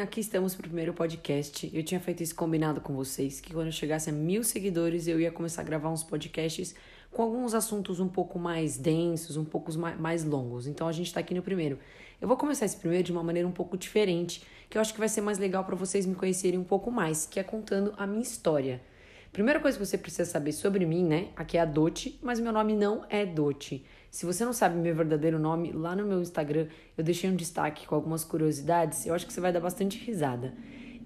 aqui estamos para o primeiro podcast. Eu tinha feito esse combinado com vocês que quando eu chegasse a mil seguidores eu ia começar a gravar uns podcasts com alguns assuntos um pouco mais densos, um pouco mais longos. Então a gente está aqui no primeiro. Eu vou começar esse primeiro de uma maneira um pouco diferente, que eu acho que vai ser mais legal para vocês me conhecerem um pouco mais, que é contando a minha história. Primeira coisa que você precisa saber sobre mim, né? Aqui é a Dote, mas meu nome não é Dote. Se você não sabe meu verdadeiro nome, lá no meu Instagram eu deixei um destaque com algumas curiosidades. Eu acho que você vai dar bastante risada.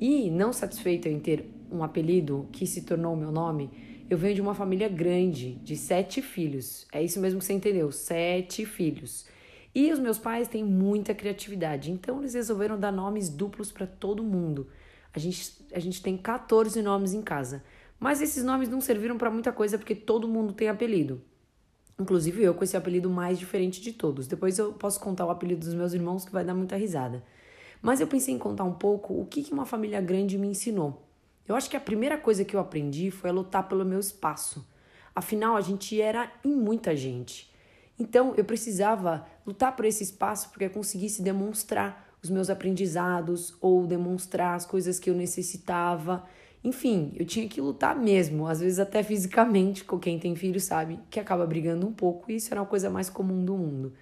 E, não satisfeito em ter um apelido que se tornou meu nome, eu venho de uma família grande, de sete filhos. É isso mesmo que você entendeu: sete filhos. E os meus pais têm muita criatividade, então eles resolveram dar nomes duplos para todo mundo. A gente, a gente tem 14 nomes em casa. Mas esses nomes não serviram para muita coisa porque todo mundo tem apelido. Inclusive eu com esse apelido mais diferente de todos. Depois eu posso contar o apelido dos meus irmãos que vai dar muita risada. Mas eu pensei em contar um pouco o que, uma família grande me ensinou. Eu acho que a primeira coisa que eu aprendi foi a lutar pelo meu espaço. Afinal, a gente era em muita gente. Então, eu precisava lutar por esse espaço porque eu conseguisse demonstrar os meus aprendizados ou demonstrar as coisas que eu necessitava. Enfim, eu tinha que lutar mesmo, às vezes até fisicamente, com quem tem filho sabe, que acaba brigando um pouco, e isso era uma coisa mais comum do mundo.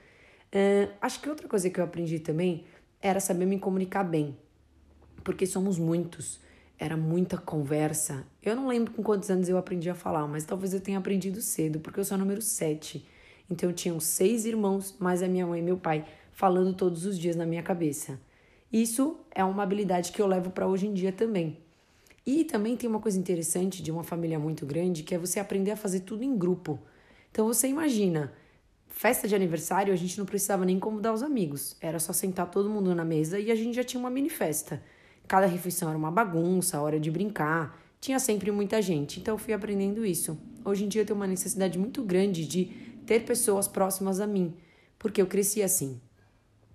Uh, acho que outra coisa que eu aprendi também era saber me comunicar bem, porque somos muitos, era muita conversa. Eu não lembro com quantos anos eu aprendi a falar, mas talvez eu tenha aprendido cedo, porque eu sou número 7. Então eu tinha seis irmãos, mais a minha mãe e meu pai, falando todos os dias na minha cabeça. Isso é uma habilidade que eu levo para hoje em dia também. E também tem uma coisa interessante de uma família muito grande, que é você aprender a fazer tudo em grupo. Então você imagina, festa de aniversário, a gente não precisava nem convidar os amigos. Era só sentar todo mundo na mesa e a gente já tinha uma mini festa. Cada refeição era uma bagunça, hora de brincar, tinha sempre muita gente. Então eu fui aprendendo isso. Hoje em dia eu tenho uma necessidade muito grande de ter pessoas próximas a mim, porque eu cresci assim.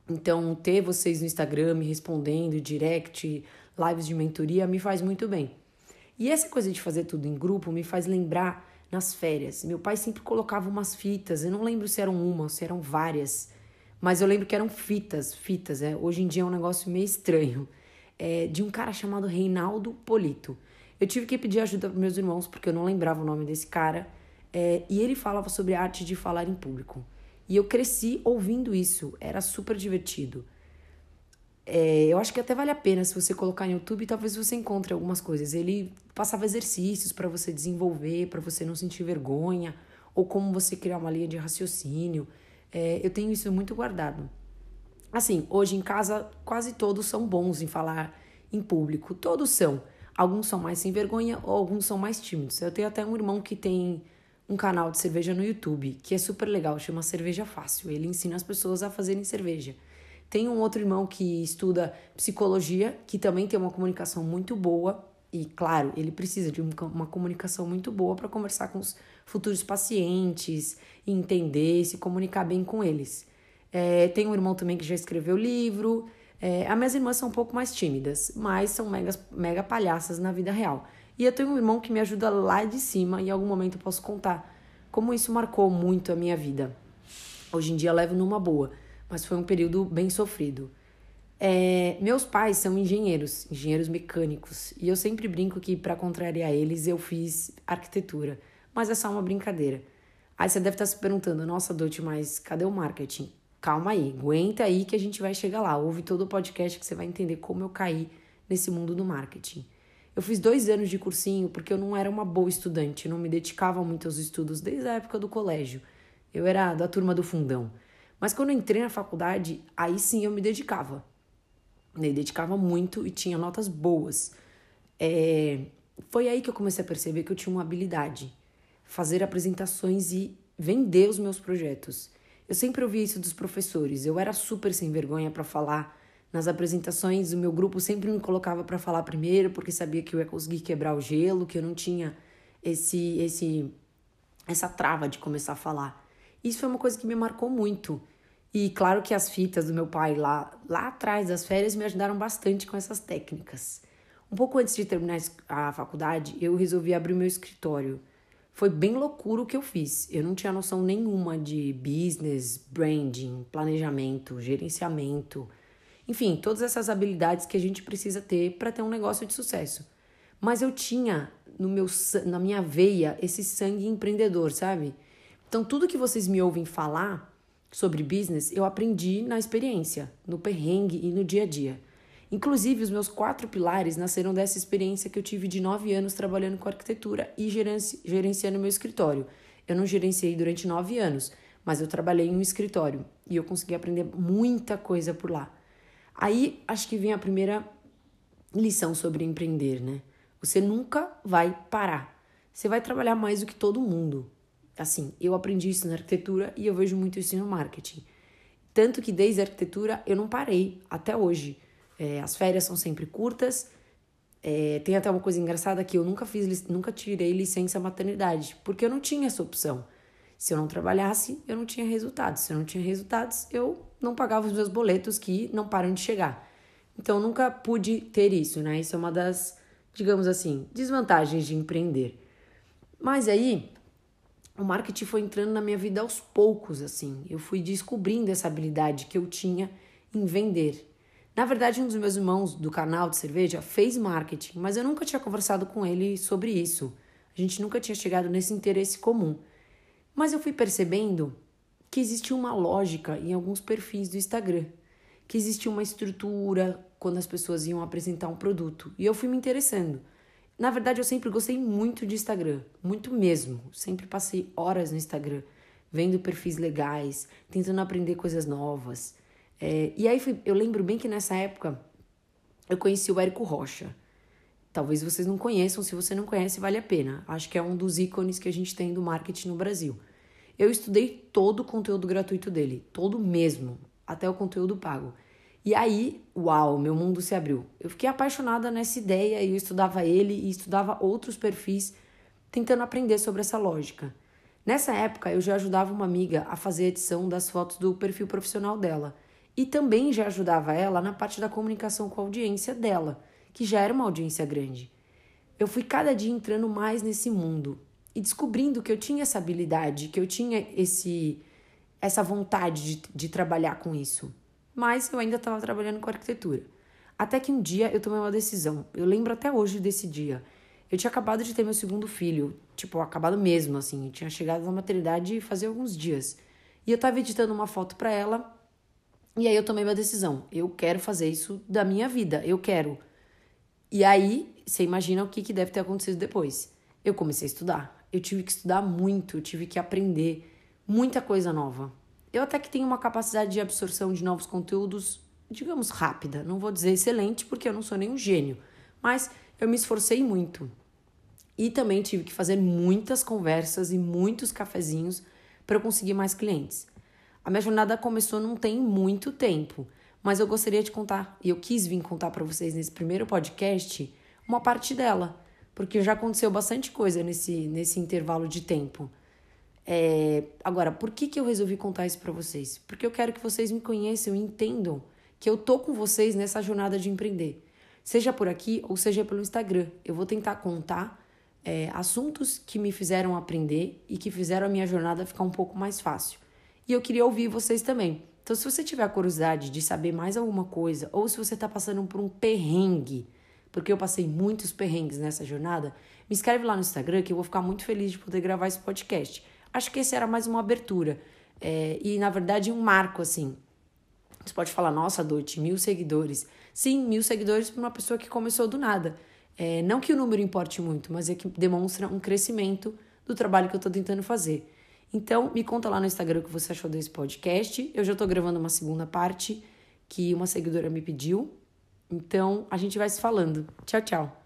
Então, ter vocês no Instagram me respondendo, direct, lives de mentoria, me faz muito bem. E essa coisa de fazer tudo em grupo me faz lembrar nas férias. Meu pai sempre colocava umas fitas, eu não lembro se eram uma ou se eram várias, mas eu lembro que eram fitas, fitas, é. Hoje em dia é um negócio meio estranho. É, de um cara chamado Reinaldo Polito. Eu tive que pedir ajuda para meus irmãos porque eu não lembrava o nome desse cara. É, e ele falava sobre a arte de falar em público. E eu cresci ouvindo isso, era super divertido. É, eu acho que até vale a pena se você colocar no YouTube, talvez você encontre algumas coisas. Ele passava exercícios para você desenvolver, para você não sentir vergonha, ou como você criar uma linha de raciocínio. É, eu tenho isso muito guardado. Assim, hoje em casa, quase todos são bons em falar em público. Todos são. Alguns são mais sem vergonha ou alguns são mais tímidos. Eu tenho até um irmão que tem um canal de cerveja no YouTube, que é super legal, chama Cerveja Fácil. Ele ensina as pessoas a fazerem cerveja. Tem um outro irmão que estuda psicologia, que também tem uma comunicação muito boa. E, claro, ele precisa de uma comunicação muito boa para conversar com os futuros pacientes, entender, se comunicar bem com eles. É, tem um irmão também que já escreveu livro. É, as minhas irmãs são um pouco mais tímidas, mas são mega, mega palhaças na vida real. E eu tenho um irmão que me ajuda lá de cima e em algum momento eu posso contar como isso marcou muito a minha vida. Hoje em dia eu levo numa boa mas foi um período bem sofrido. É, meus pais são engenheiros, engenheiros mecânicos, e eu sempre brinco que, para contrariar eles, eu fiz arquitetura, mas é só uma brincadeira. Aí você deve estar se perguntando, nossa, Dote, mas cadê o marketing? Calma aí, aguenta aí que a gente vai chegar lá. Ouve todo o podcast que você vai entender como eu caí nesse mundo do marketing. Eu fiz dois anos de cursinho porque eu não era uma boa estudante, não me dedicava muito aos estudos desde a época do colégio. Eu era da turma do fundão. Mas quando eu entrei na faculdade, aí sim eu me dedicava. Me dedicava muito e tinha notas boas. É... Foi aí que eu comecei a perceber que eu tinha uma habilidade. Fazer apresentações e vender os meus projetos. Eu sempre ouvi isso dos professores. Eu era super sem vergonha para falar nas apresentações. O meu grupo sempre me colocava para falar primeiro, porque sabia que eu ia conseguir quebrar o gelo, que eu não tinha esse esse essa trava de começar a falar. Isso foi uma coisa que me marcou muito. E claro que as fitas do meu pai lá, lá atrás das férias me ajudaram bastante com essas técnicas. Um pouco antes de terminar a faculdade, eu resolvi abrir meu escritório. Foi bem loucura o que eu fiz. Eu não tinha noção nenhuma de business, branding, planejamento, gerenciamento. Enfim, todas essas habilidades que a gente precisa ter para ter um negócio de sucesso. Mas eu tinha no meu, na minha veia esse sangue empreendedor, sabe? Então, tudo que vocês me ouvem falar sobre business, eu aprendi na experiência, no perrengue e no dia a dia. Inclusive, os meus quatro pilares nasceram dessa experiência que eu tive de nove anos trabalhando com arquitetura e gerenci gerenciando meu escritório. Eu não gerenciei durante nove anos, mas eu trabalhei em um escritório e eu consegui aprender muita coisa por lá. Aí acho que vem a primeira lição sobre empreender, né? Você nunca vai parar. Você vai trabalhar mais do que todo mundo. Assim, eu aprendi isso na arquitetura e eu vejo muito isso no marketing. Tanto que desde a arquitetura eu não parei até hoje. É, as férias são sempre curtas. É, tem até uma coisa engraçada que eu nunca fiz, nunca tirei licença maternidade, porque eu não tinha essa opção. Se eu não trabalhasse, eu não tinha resultados. Se eu não tinha resultados, eu não pagava os meus boletos que não param de chegar. Então, nunca pude ter isso, né? Isso é uma das, digamos assim, desvantagens de empreender. Mas aí, o marketing foi entrando na minha vida aos poucos, assim. Eu fui descobrindo essa habilidade que eu tinha em vender. Na verdade, um dos meus irmãos do canal de cerveja fez marketing, mas eu nunca tinha conversado com ele sobre isso. A gente nunca tinha chegado nesse interesse comum. Mas eu fui percebendo que existia uma lógica em alguns perfis do Instagram, que existia uma estrutura quando as pessoas iam apresentar um produto. E eu fui me interessando. Na verdade, eu sempre gostei muito de Instagram, muito mesmo. Sempre passei horas no Instagram, vendo perfis legais, tentando aprender coisas novas. É, e aí eu lembro bem que nessa época eu conheci o Érico Rocha. Talvez vocês não conheçam, se você não conhece, vale a pena. Acho que é um dos ícones que a gente tem do marketing no Brasil. Eu estudei todo o conteúdo gratuito dele, todo mesmo, até o conteúdo pago. E aí, uau, meu mundo se abriu. Eu fiquei apaixonada nessa ideia e eu estudava ele e estudava outros perfis, tentando aprender sobre essa lógica. Nessa época, eu já ajudava uma amiga a fazer a edição das fotos do perfil profissional dela e também já ajudava ela na parte da comunicação com a audiência dela, que já era uma audiência grande. Eu fui cada dia entrando mais nesse mundo e descobrindo que eu tinha essa habilidade, que eu tinha esse essa vontade de, de trabalhar com isso. Mas eu ainda estava trabalhando com arquitetura. Até que um dia eu tomei uma decisão. Eu lembro até hoje desse dia. Eu tinha acabado de ter meu segundo filho, tipo, acabado mesmo, assim. Tinha chegado na maternidade fazia alguns dias. E eu estava editando uma foto para ela e aí eu tomei uma decisão. Eu quero fazer isso da minha vida. Eu quero. E aí, você imagina o que, que deve ter acontecido depois. Eu comecei a estudar. Eu tive que estudar muito, eu tive que aprender muita coisa nova. Eu até que tenho uma capacidade de absorção de novos conteúdos, digamos, rápida. Não vou dizer excelente, porque eu não sou nenhum gênio. Mas eu me esforcei muito. E também tive que fazer muitas conversas e muitos cafezinhos para eu conseguir mais clientes. A minha jornada começou não tem muito tempo, mas eu gostaria de contar, e eu quis vir contar para vocês nesse primeiro podcast, uma parte dela, porque já aconteceu bastante coisa nesse, nesse intervalo de tempo. É, agora, por que, que eu resolvi contar isso para vocês? Porque eu quero que vocês me conheçam e entendam que eu tô com vocês nessa jornada de empreender. Seja por aqui ou seja pelo Instagram. Eu vou tentar contar é, assuntos que me fizeram aprender e que fizeram a minha jornada ficar um pouco mais fácil e eu queria ouvir vocês também. Então, se você tiver curiosidade de saber mais alguma coisa, ou se você está passando por um perrengue, porque eu passei muitos perrengues nessa jornada, me escreve lá no Instagram que eu vou ficar muito feliz de poder gravar esse podcast. Acho que esse era mais uma abertura é, e, na verdade, um marco assim. Você pode falar, nossa, Dote, mil seguidores. Sim, mil seguidores para uma pessoa que começou do nada. É, não que o número importe muito, mas é que demonstra um crescimento do trabalho que eu estou tentando fazer. Então, me conta lá no Instagram o que você achou desse podcast. Eu já tô gravando uma segunda parte que uma seguidora me pediu. Então, a gente vai se falando. Tchau, tchau.